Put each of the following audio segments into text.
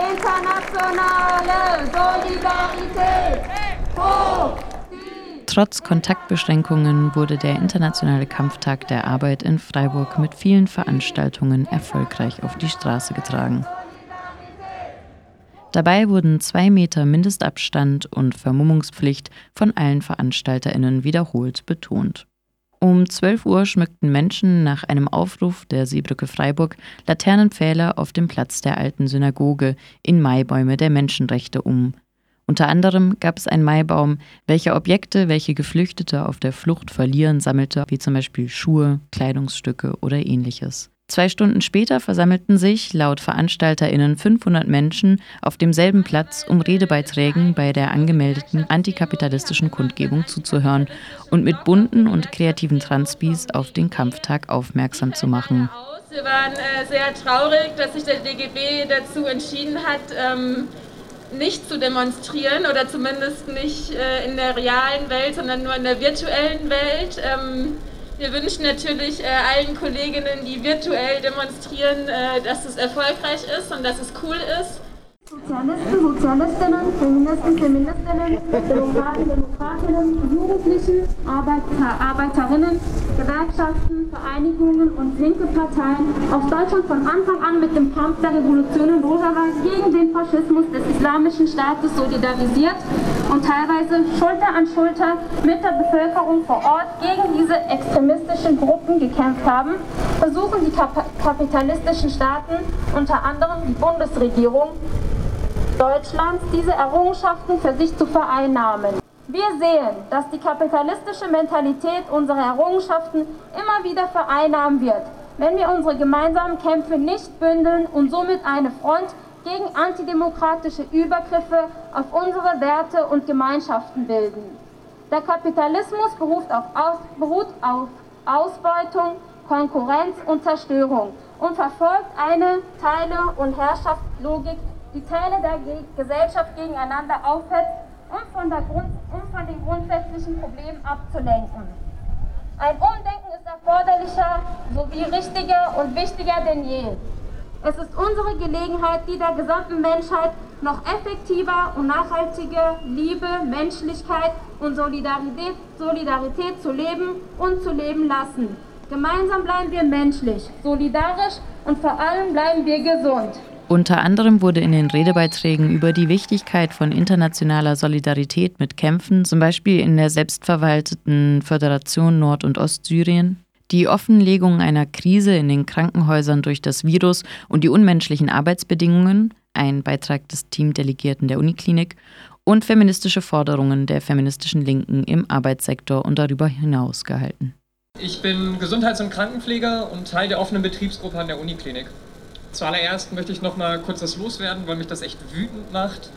Internationale Solidarität! Hoch! Trotz Kontaktbeschränkungen wurde der Internationale Kampftag der Arbeit in Freiburg mit vielen Veranstaltungen erfolgreich auf die Straße getragen. Dabei wurden zwei Meter Mindestabstand und Vermummungspflicht von allen VeranstalterInnen wiederholt betont. Um 12 Uhr schmückten Menschen nach einem Aufruf der Seebrücke Freiburg Laternenpfähler auf dem Platz der alten Synagoge in Maibäume der Menschenrechte um. Unter anderem gab es einen Maibaum, welcher Objekte, welche Geflüchtete auf der Flucht verlieren, sammelte, wie zum Beispiel Schuhe, Kleidungsstücke oder ähnliches. Zwei Stunden später versammelten sich, laut VeranstalterInnen, 500 Menschen auf demselben Platz, um Redebeiträgen bei der angemeldeten antikapitalistischen Kundgebung zuzuhören und mit bunten und kreativen Transbis auf den Kampftag aufmerksam zu machen. Wir waren äh, sehr traurig, dass sich der DGB dazu entschieden hat, ähm, nicht zu demonstrieren oder zumindest nicht äh, in der realen Welt, sondern nur in der virtuellen Welt. Wir wünschen natürlich äh, allen Kolleginnen, die virtuell demonstrieren, äh, dass es erfolgreich ist und dass es cool ist. Sozialisten, Sozialistinnen, Feministen, Feministinnen, Demokraten, Demokratinnen, Jugendlichen, Arbeiter, Arbeiterinnen, Gewerkschaften, Vereinigungen und linke Parteien aus Deutschland von Anfang an mit dem Kampf der Revolution in Rosa gegen den Faschismus des Islamischen Staates solidarisiert und teilweise Schulter an Schulter mit der Bevölkerung vor Ort gegen diese extremistischen Gruppen gekämpft haben, versuchen die Kap kapitalistischen Staaten, unter anderem die Bundesregierung, Deutschlands diese Errungenschaften für sich zu vereinnahmen. Wir sehen, dass die kapitalistische Mentalität unsere Errungenschaften immer wieder vereinnahmen wird, wenn wir unsere gemeinsamen Kämpfe nicht bündeln und somit eine Front gegen antidemokratische Übergriffe auf unsere Werte und Gemeinschaften bilden. Der Kapitalismus beruht auf, beruht auf Ausbeutung, Konkurrenz und Zerstörung und verfolgt eine Teile- und Herrschaftslogik die Teile der Gesellschaft gegeneinander aufhetzt, um von, Grund, um von den grundsätzlichen Problemen abzulenken. Ein Umdenken ist erforderlicher sowie richtiger und wichtiger denn je. Es ist unsere Gelegenheit, die der gesamten Menschheit noch effektiver und nachhaltiger Liebe, Menschlichkeit und Solidarität, Solidarität zu leben und zu leben lassen. Gemeinsam bleiben wir menschlich, solidarisch und vor allem bleiben wir gesund. Unter anderem wurde in den Redebeiträgen über die Wichtigkeit von internationaler Solidarität mit Kämpfen, zum Beispiel in der selbstverwalteten Föderation Nord- und Ostsyrien, die Offenlegung einer Krise in den Krankenhäusern durch das Virus und die unmenschlichen Arbeitsbedingungen, ein Beitrag des Teamdelegierten der Uniklinik, und feministische Forderungen der feministischen Linken im Arbeitssektor und darüber hinaus gehalten. Ich bin Gesundheits- und Krankenpfleger und Teil der offenen Betriebsgruppe an der Uniklinik. Zuallererst möchte ich noch mal kurz was loswerden, weil mich das echt wütend macht,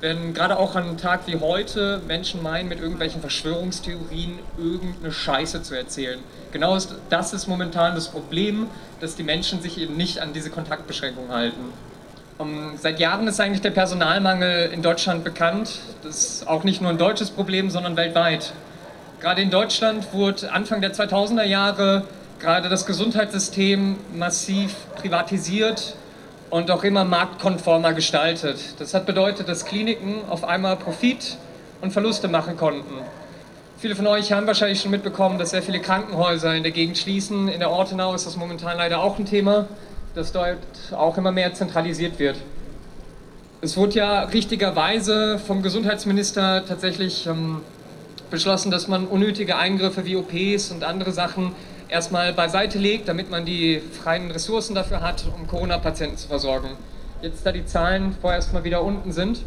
wenn gerade auch an einem Tag wie heute Menschen meinen, mit irgendwelchen Verschwörungstheorien irgendeine Scheiße zu erzählen. Genau das ist momentan das Problem, dass die Menschen sich eben nicht an diese Kontaktbeschränkungen halten. Um, seit Jahren ist eigentlich der Personalmangel in Deutschland bekannt. Das ist auch nicht nur ein deutsches Problem, sondern weltweit. Gerade in Deutschland wurde Anfang der 2000er Jahre gerade das Gesundheitssystem massiv privatisiert und auch immer marktkonformer gestaltet. Das hat bedeutet, dass Kliniken auf einmal Profit und Verluste machen konnten. Viele von euch haben wahrscheinlich schon mitbekommen, dass sehr viele Krankenhäuser in der Gegend schließen. In der Ortenau ist das momentan leider auch ein Thema, dass dort auch immer mehr zentralisiert wird. Es wurde ja richtigerweise vom Gesundheitsminister tatsächlich ähm, beschlossen, dass man unnötige Eingriffe wie OPs und andere Sachen erstmal beiseite legt, damit man die freien Ressourcen dafür hat, um Corona-Patienten zu versorgen. Jetzt, da die Zahlen vorerst mal wieder unten sind,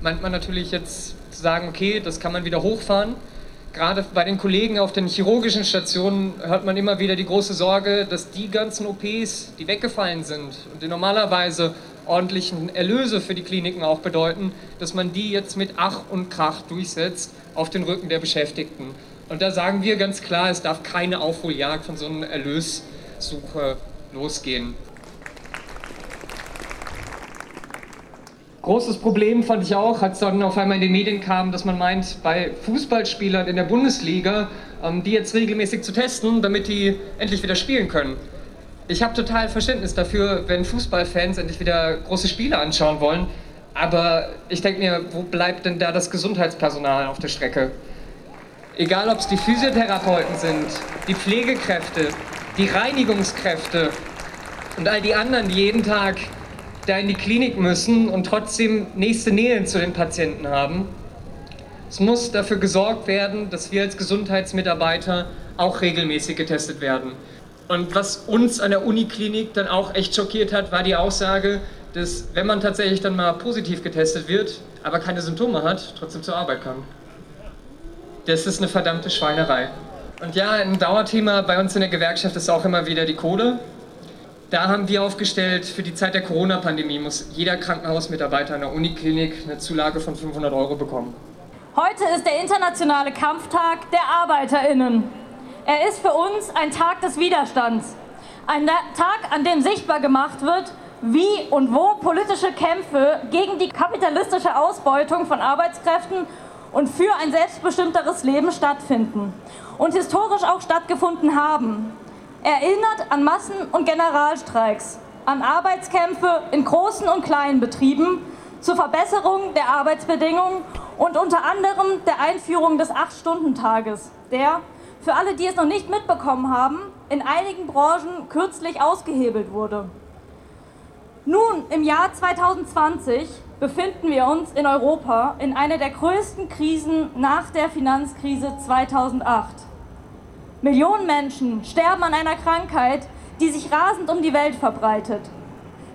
meint man natürlich jetzt zu sagen, okay, das kann man wieder hochfahren. Gerade bei den Kollegen auf den chirurgischen Stationen hört man immer wieder die große Sorge, dass die ganzen OPs, die weggefallen sind und die normalerweise ordentlichen Erlöse für die Kliniken auch bedeuten, dass man die jetzt mit Ach und Krach durchsetzt auf den Rücken der Beschäftigten. Und da sagen wir ganz klar, es darf keine Aufholjagd von so einer Erlössuche losgehen. Großes Problem fand ich auch, als dann auf einmal in den Medien kam, dass man meint, bei Fußballspielern in der Bundesliga, ähm, die jetzt regelmäßig zu testen, damit die endlich wieder spielen können. Ich habe total Verständnis dafür, wenn Fußballfans endlich wieder große Spiele anschauen wollen. Aber ich denke mir, wo bleibt denn da das Gesundheitspersonal auf der Strecke? Egal, ob es die Physiotherapeuten sind, die Pflegekräfte, die Reinigungskräfte und all die anderen, die jeden Tag da in die Klinik müssen und trotzdem nächste Nähe zu den Patienten haben. Es muss dafür gesorgt werden, dass wir als Gesundheitsmitarbeiter auch regelmäßig getestet werden. Und was uns an der Uniklinik dann auch echt schockiert hat, war die Aussage, dass wenn man tatsächlich dann mal positiv getestet wird, aber keine Symptome hat, trotzdem zur Arbeit kann. Das ist eine verdammte Schweinerei. Und ja, ein Dauerthema bei uns in der Gewerkschaft ist auch immer wieder die Kohle. Da haben wir aufgestellt, für die Zeit der Corona-Pandemie muss jeder Krankenhausmitarbeiter an der Uniklinik eine Zulage von 500 Euro bekommen. Heute ist der internationale Kampftag der ArbeiterInnen. Er ist für uns ein Tag des Widerstands. Ein Tag, an dem sichtbar gemacht wird, wie und wo politische Kämpfe gegen die kapitalistische Ausbeutung von Arbeitskräften und für ein selbstbestimmteres Leben stattfinden und historisch auch stattgefunden haben. Erinnert an Massen- und Generalstreiks, an Arbeitskämpfe in großen und kleinen Betrieben zur Verbesserung der Arbeitsbedingungen und unter anderem der Einführung des Acht-Stunden-Tages, der, für alle, die es noch nicht mitbekommen haben, in einigen Branchen kürzlich ausgehebelt wurde. Nun, im Jahr 2020 befinden wir uns in Europa in einer der größten Krisen nach der Finanzkrise 2008. Millionen Menschen sterben an einer Krankheit, die sich rasend um die Welt verbreitet.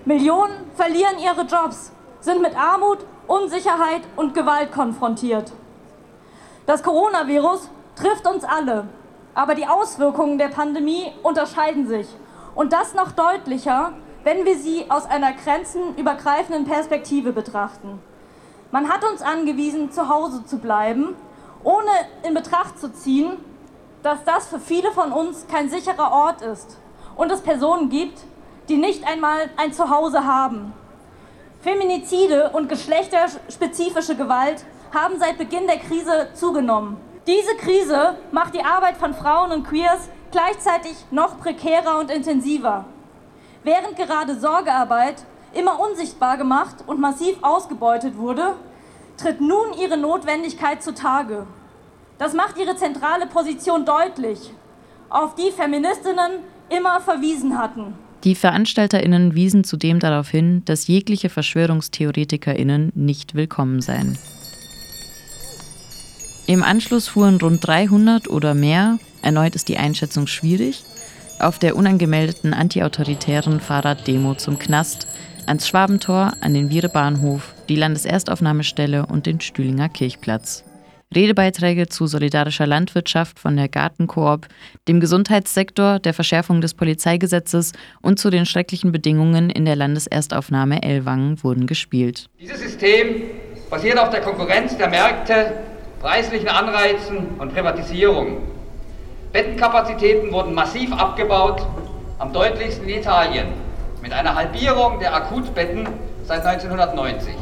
Millionen verlieren ihre Jobs, sind mit Armut, Unsicherheit und Gewalt konfrontiert. Das Coronavirus trifft uns alle, aber die Auswirkungen der Pandemie unterscheiden sich. Und das noch deutlicher, wenn wir sie aus einer grenzenübergreifenden Perspektive betrachten. Man hat uns angewiesen, zu Hause zu bleiben, ohne in Betracht zu ziehen, dass das für viele von uns kein sicherer Ort ist und es Personen gibt, die nicht einmal ein Zuhause haben. Feminizide und geschlechterspezifische Gewalt haben seit Beginn der Krise zugenommen. Diese Krise macht die Arbeit von Frauen und Queers gleichzeitig noch prekärer und intensiver. Während gerade Sorgearbeit immer unsichtbar gemacht und massiv ausgebeutet wurde, tritt nun ihre Notwendigkeit zutage. Das macht ihre zentrale Position deutlich, auf die Feministinnen immer verwiesen hatten. Die VeranstalterInnen wiesen zudem darauf hin, dass jegliche VerschwörungstheoretikerInnen nicht willkommen seien. Im Anschluss fuhren rund 300 oder mehr, erneut ist die Einschätzung schwierig, auf der unangemeldeten antiautoritären Fahrraddemo zum Knast, ans Schwabentor, an den Viere-Bahnhof, die Landeserstaufnahmestelle und den Stühlinger Kirchplatz. Redebeiträge zu solidarischer Landwirtschaft von der Gartenkoop, dem Gesundheitssektor, der Verschärfung des Polizeigesetzes und zu den schrecklichen Bedingungen in der Landeserstaufnahme Ellwangen wurden gespielt. Dieses System basiert auf der Konkurrenz der Märkte, preislichen Anreizen und Privatisierung. Bettenkapazitäten wurden massiv abgebaut, am deutlichsten in Italien, mit einer Halbierung der Akutbetten seit 1990.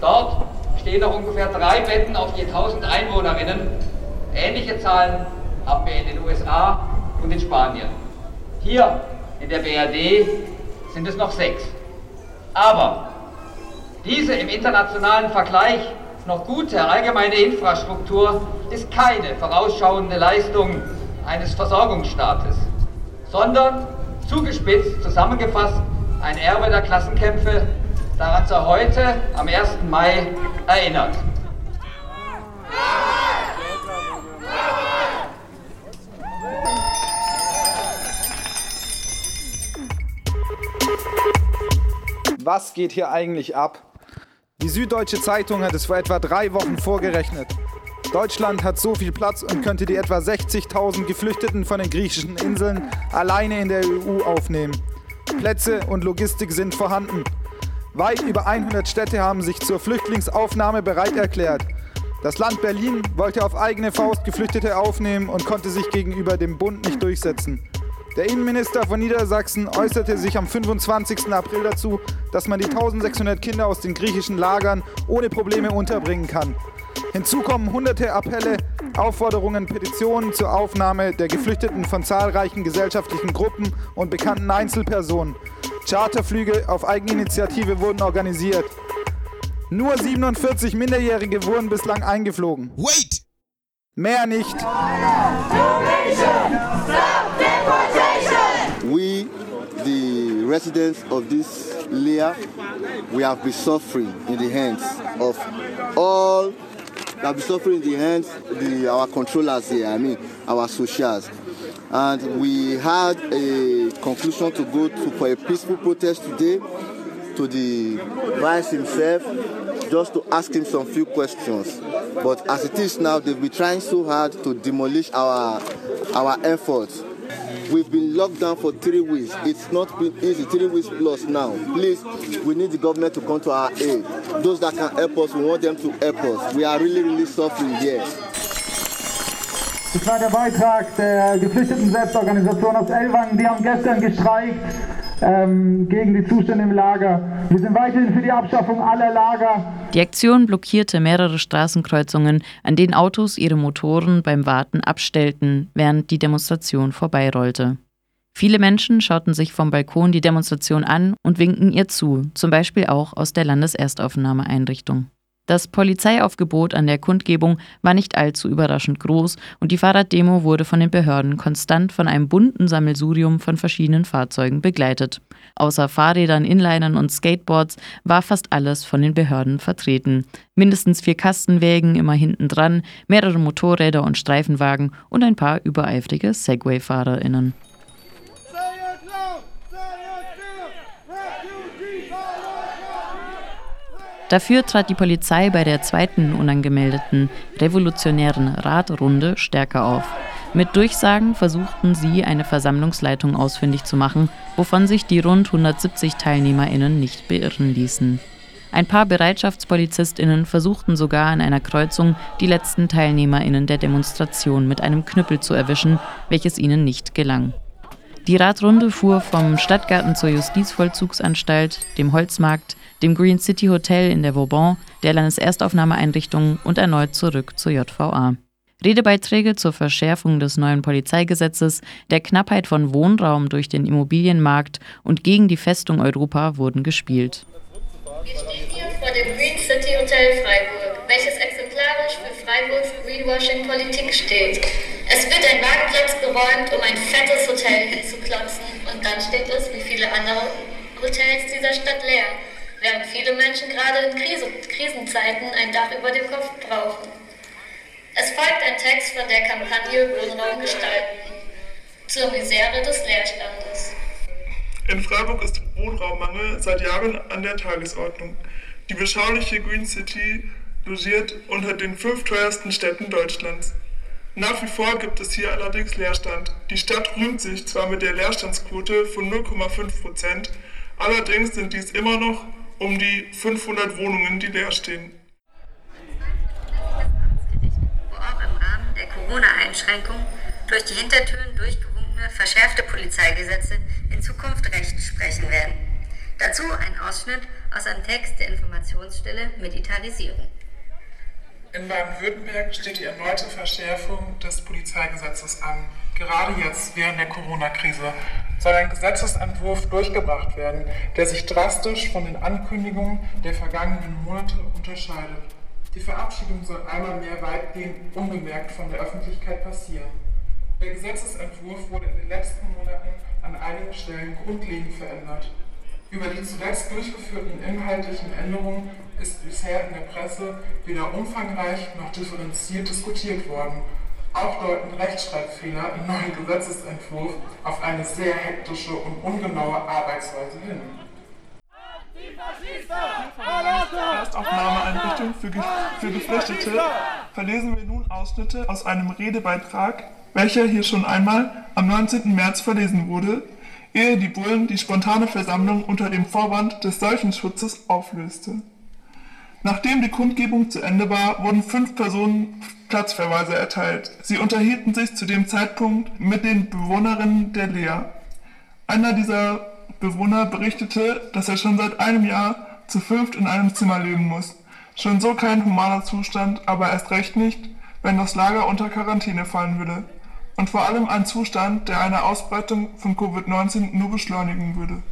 Dort stehen noch ungefähr drei Betten auf je 1000 Einwohnerinnen. Ähnliche Zahlen haben wir in den USA und in Spanien. Hier in der BRD sind es noch sechs. Aber diese im internationalen Vergleich noch gute allgemeine Infrastruktur ist keine vorausschauende Leistung eines Versorgungsstaates, sondern zugespitzt zusammengefasst ein Erbe der Klassenkämpfe, daran zur heute am 1. Mai erinnert. Was geht hier eigentlich ab? Die Süddeutsche Zeitung hat es vor etwa drei Wochen vorgerechnet. Deutschland hat so viel Platz und könnte die etwa 60.000 Geflüchteten von den griechischen Inseln alleine in der EU aufnehmen. Plätze und Logistik sind vorhanden. Weit über 100 Städte haben sich zur Flüchtlingsaufnahme bereit erklärt. Das Land Berlin wollte auf eigene Faust Geflüchtete aufnehmen und konnte sich gegenüber dem Bund nicht durchsetzen. Der Innenminister von Niedersachsen äußerte sich am 25. April dazu, dass man die 1600 Kinder aus den griechischen Lagern ohne Probleme unterbringen kann. Hinzu kommen hunderte Appelle, Aufforderungen, Petitionen zur Aufnahme der Geflüchteten von zahlreichen gesellschaftlichen Gruppen und bekannten Einzelpersonen. Charterflüge auf Eigeninitiative wurden organisiert. Nur 47 Minderjährige wurden bislang eingeflogen. Wait! Mehr nicht. We, the residents of this layer, we have been suffering in the hands of all, have been suffering in the hands the our controllers here, I mean our socials. And we had a conclusion to go to for a peaceful protest today to the vice himself just to ask him some few questions. But as it is now, they've been trying so hard to demolish our our efforts. We've been locked down for three weeks. It's not been easy, three weeks plus now. Please, we need the government to come to our aid. Those that can help us, we want them to help us. We are really, really suffering here. Das war der Beitrag der geflüchteten Selbstorganisation aus Elwang. Die haben gestern gestreikt ähm, gegen die Zustände im Lager. Wir sind weiterhin für die Abschaffung aller Lager. Die Aktion blockierte mehrere Straßenkreuzungen, an denen Autos ihre Motoren beim Warten abstellten, während die Demonstration vorbeirollte. Viele Menschen schauten sich vom Balkon die Demonstration an und winkten ihr zu, zum Beispiel auch aus der Landeserstaufnahmeeinrichtung. Das Polizeiaufgebot an der Kundgebung war nicht allzu überraschend groß und die Fahrraddemo wurde von den Behörden konstant von einem bunten Sammelsurium von verschiedenen Fahrzeugen begleitet. Außer Fahrrädern, Inlinern und Skateboards war fast alles von den Behörden vertreten. Mindestens vier Kastenwägen immer hinten dran, mehrere Motorräder und Streifenwagen und ein paar übereifrige Segway-FahrerInnen. Dafür trat die Polizei bei der zweiten unangemeldeten revolutionären Radrunde stärker auf. Mit Durchsagen versuchten sie, eine Versammlungsleitung ausfindig zu machen, wovon sich die rund 170 TeilnehmerInnen nicht beirren ließen. Ein paar BereitschaftspolizistInnen versuchten sogar an einer Kreuzung die letzten TeilnehmerInnen der Demonstration mit einem Knüppel zu erwischen, welches ihnen nicht gelang. Die Radrunde fuhr vom Stadtgarten zur Justizvollzugsanstalt, dem Holzmarkt, dem Green City Hotel in der Vauban, der Landeserstaufnahmeeinrichtung und erneut zurück zur JVA. Redebeiträge zur Verschärfung des neuen Polizeigesetzes, der Knappheit von Wohnraum durch den Immobilienmarkt und gegen die Festung Europa wurden gespielt. Wir stehen hier vor dem Green City Hotel Freiburg, welches exemplarisch für Freiburgs Greenwashing-Politik steht. Es wird ein Marktplatz geräumt, um ein fettes Hotel hinzuklotzen und dann steht es, wie viele andere Hotels dieser Stadt, leer während viele Menschen gerade in Krise, Krisenzeiten ein Dach über dem Kopf brauchen. Es folgt ein Text von der Kampagne Wohnraum gestalten zur Misere des Leerstandes. In Freiburg ist Wohnraummangel seit Jahren an der Tagesordnung. Die beschauliche Green City logiert unter den fünf teuersten Städten Deutschlands. Nach wie vor gibt es hier allerdings Leerstand. Die Stadt rühmt sich zwar mit der Leerstandsquote von 0,5 Prozent, allerdings sind dies immer noch um die 500 Wohnungen, die leer stehen. Corona-Einschränkungen durch die Hintertüren durchgewunkene verschärfte Polizeigesetze in Zukunft Recht sprechen werden. Dazu ein Ausschnitt aus einem Text der Informationsstelle Militarisierung. In Baden-Württemberg steht die erneute Verschärfung des Polizeigesetzes an. Gerade jetzt, während der Corona-Krise, soll ein Gesetzesentwurf durchgebracht werden, der sich drastisch von den Ankündigungen der vergangenen Monate unterscheidet. Die Verabschiedung soll einmal mehr weitgehend unbemerkt von der Öffentlichkeit passieren. Der Gesetzesentwurf wurde in den letzten Monaten an einigen Stellen grundlegend verändert. Über die zuletzt durchgeführten inhaltlichen Änderungen ist bisher in der Presse weder umfangreich noch differenziert diskutiert worden. Auch deuten Rechtschreibfehler im neuen Gesetzesentwurf auf eine sehr hektische und ungenaue Arbeitsweise hin. Erstaufnahmeeinrichtung für, Ge für Geflüchtete verlesen wir nun Ausschnitte aus einem Redebeitrag, welcher hier schon einmal am 19. März verlesen wurde, ehe die Bullen die spontane Versammlung unter dem Vorwand des Seuchenschutzes auflöste. Nachdem die Kundgebung zu Ende war, wurden fünf Personen Platzverweise erteilt. Sie unterhielten sich zu dem Zeitpunkt mit den Bewohnerinnen der Lea. Einer dieser Bewohner berichtete, dass er schon seit einem Jahr zu fünft in einem Zimmer leben muss. Schon so kein humaner Zustand, aber erst recht nicht, wenn das Lager unter Quarantäne fallen würde. Und vor allem ein Zustand, der eine Ausbreitung von Covid-19 nur beschleunigen würde.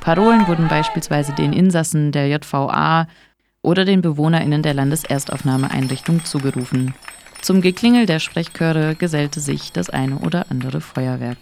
Parolen wurden beispielsweise den Insassen der JVA oder den BewohnerInnen der Landeserstaufnahmeeinrichtung zugerufen. Zum Geklingel der Sprechchöre gesellte sich das eine oder andere Feuerwerk.